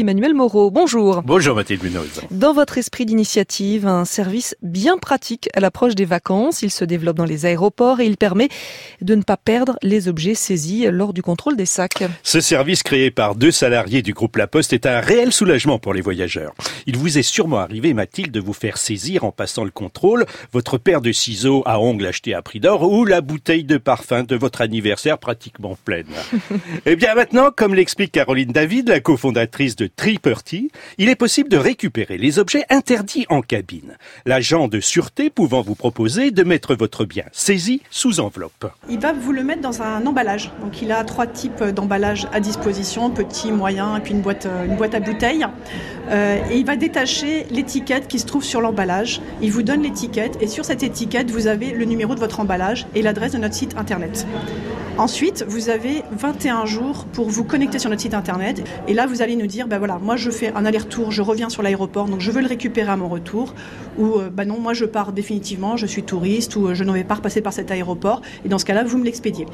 Emmanuel Moreau, bonjour. Bonjour Mathilde Munoz. Dans votre esprit d'initiative, un service bien pratique à l'approche des vacances. Il se développe dans les aéroports et il permet de ne pas perdre les objets saisis lors du contrôle des sacs. Ce service créé par deux salariés du groupe La Poste est un réel soulagement pour les voyageurs. Il vous est sûrement arrivé, Mathilde, de vous faire saisir en passant le contrôle votre paire de ciseaux à ongles acheté à prix d'or ou la bouteille de parfum de votre anniversaire pratiquement pleine. eh bien maintenant, comme l'explique Caroline David, la cofondatrice de Triperty, il est possible de récupérer les objets interdits en cabine. L'agent de sûreté pouvant vous proposer de mettre votre bien saisi sous enveloppe. Il va vous le mettre dans un emballage. Donc il a trois types d'emballage à disposition, petit, moyen puis une boîte, une boîte à bouteilles. Euh, il va détacher l'étiquette qui se trouve sur l'emballage. Il vous donne l'étiquette et sur cette étiquette, vous avez le numéro de votre emballage et l'adresse de notre site internet. Ensuite, vous avez 21 jours pour vous connecter sur notre site internet. Et là, vous allez nous dire, ben voilà, moi je fais un aller-retour, je reviens sur l'aéroport, donc je veux le récupérer à mon retour. Ou ben non, moi je pars définitivement, je suis touriste ou euh, je ne vais pas repasser par cet aéroport. Et dans ce cas-là, vous me l'expédiez.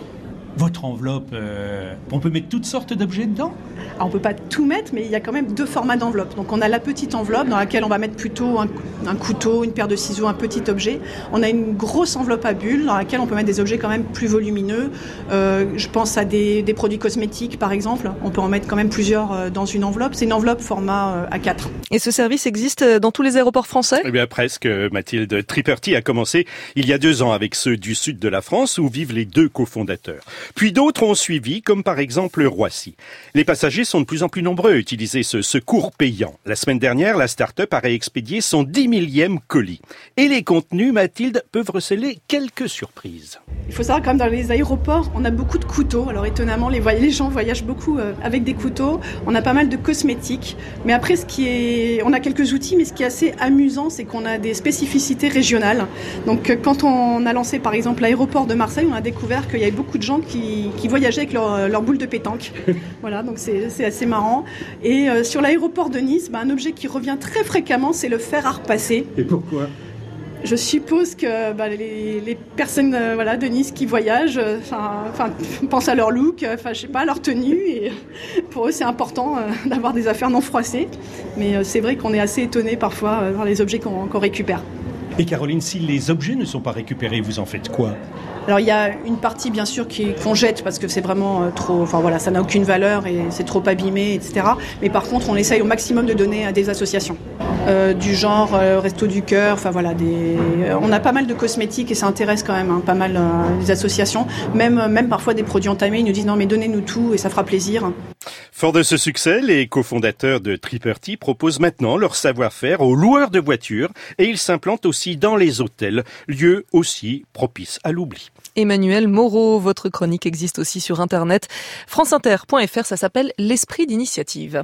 Votre enveloppe, euh, on peut mettre toutes sortes d'objets dedans Alors, On peut pas tout mettre, mais il y a quand même deux formats d'enveloppe. Donc on a la petite enveloppe dans laquelle on va mettre plutôt un, un, couteau, une paire de ciseaux, un petit objet. On a une grosse enveloppe à bulles dans laquelle on peut mettre des objets quand même plus volumineux. Euh, je pense à des, des, produits cosmétiques par exemple. On peut en mettre quand même plusieurs euh, dans une enveloppe. C'est une enveloppe format euh, A4. Et ce service existe dans tous les aéroports français? Eh bien presque, Mathilde. Triperty a commencé il y a deux ans avec ceux du sud de la France où vivent les deux cofondateurs. Puis d'autres ont suivi, comme par exemple Roissy. Les passagers sont de plus en plus nombreux à utiliser ce secours payant. La semaine dernière, la start-up a réexpédié son 10 millième colis. Et les contenus, Mathilde, peuvent receler quelques surprises. Il faut savoir quand même dans les aéroports, on a beaucoup de couteaux. Alors étonnamment, les, gens voyagent beaucoup euh, avec des couteaux. On a pas mal de cosmétiques. Mais après, ce qui est, on a quelques outils, mais ce qui est assez amusant, c'est qu'on a des spécificités régionales. Donc euh, quand on a lancé par exemple l'aéroport de Marseille, on a découvert qu'il y avait beaucoup de gens qui, qui voyageaient avec leur, leur, boule de pétanque. voilà, donc c'est assez marrant. Et euh, sur l'aéroport de Nice, bah, un objet qui revient très fréquemment, c'est le fer à repasser. Et pourquoi? Je suppose que bah, les, les, personnes euh, voilà, de Nice qui voyagent euh, pensent à leur look, enfin, je sais pas, à leur tenue. Et pour eux, c'est important euh, d'avoir des affaires non froissées. Mais c'est vrai qu'on est assez étonné parfois par les objets qu'on qu récupère. Et Caroline, si les objets ne sont pas récupérés, vous en faites quoi? Alors il y a une partie bien sûr qu'on jette parce que c'est vraiment trop, enfin voilà, ça n'a aucune valeur et c'est trop abîmé, etc. Mais par contre, on essaye au maximum de donner à des associations euh, du genre euh, Resto du cœur, enfin voilà, des... on a pas mal de cosmétiques et ça intéresse quand même hein, pas mal euh, des associations, même même parfois des produits entamés, ils nous disent non mais donnez-nous tout et ça fera plaisir. Fort de ce succès, les cofondateurs de Triperty proposent maintenant leur savoir-faire aux loueurs de voitures et ils s'implantent aussi dans les hôtels, lieux aussi propices à l'oubli. Emmanuel Moreau, votre chronique existe aussi sur internet franceinter.fr, ça s'appelle L'esprit d'initiative.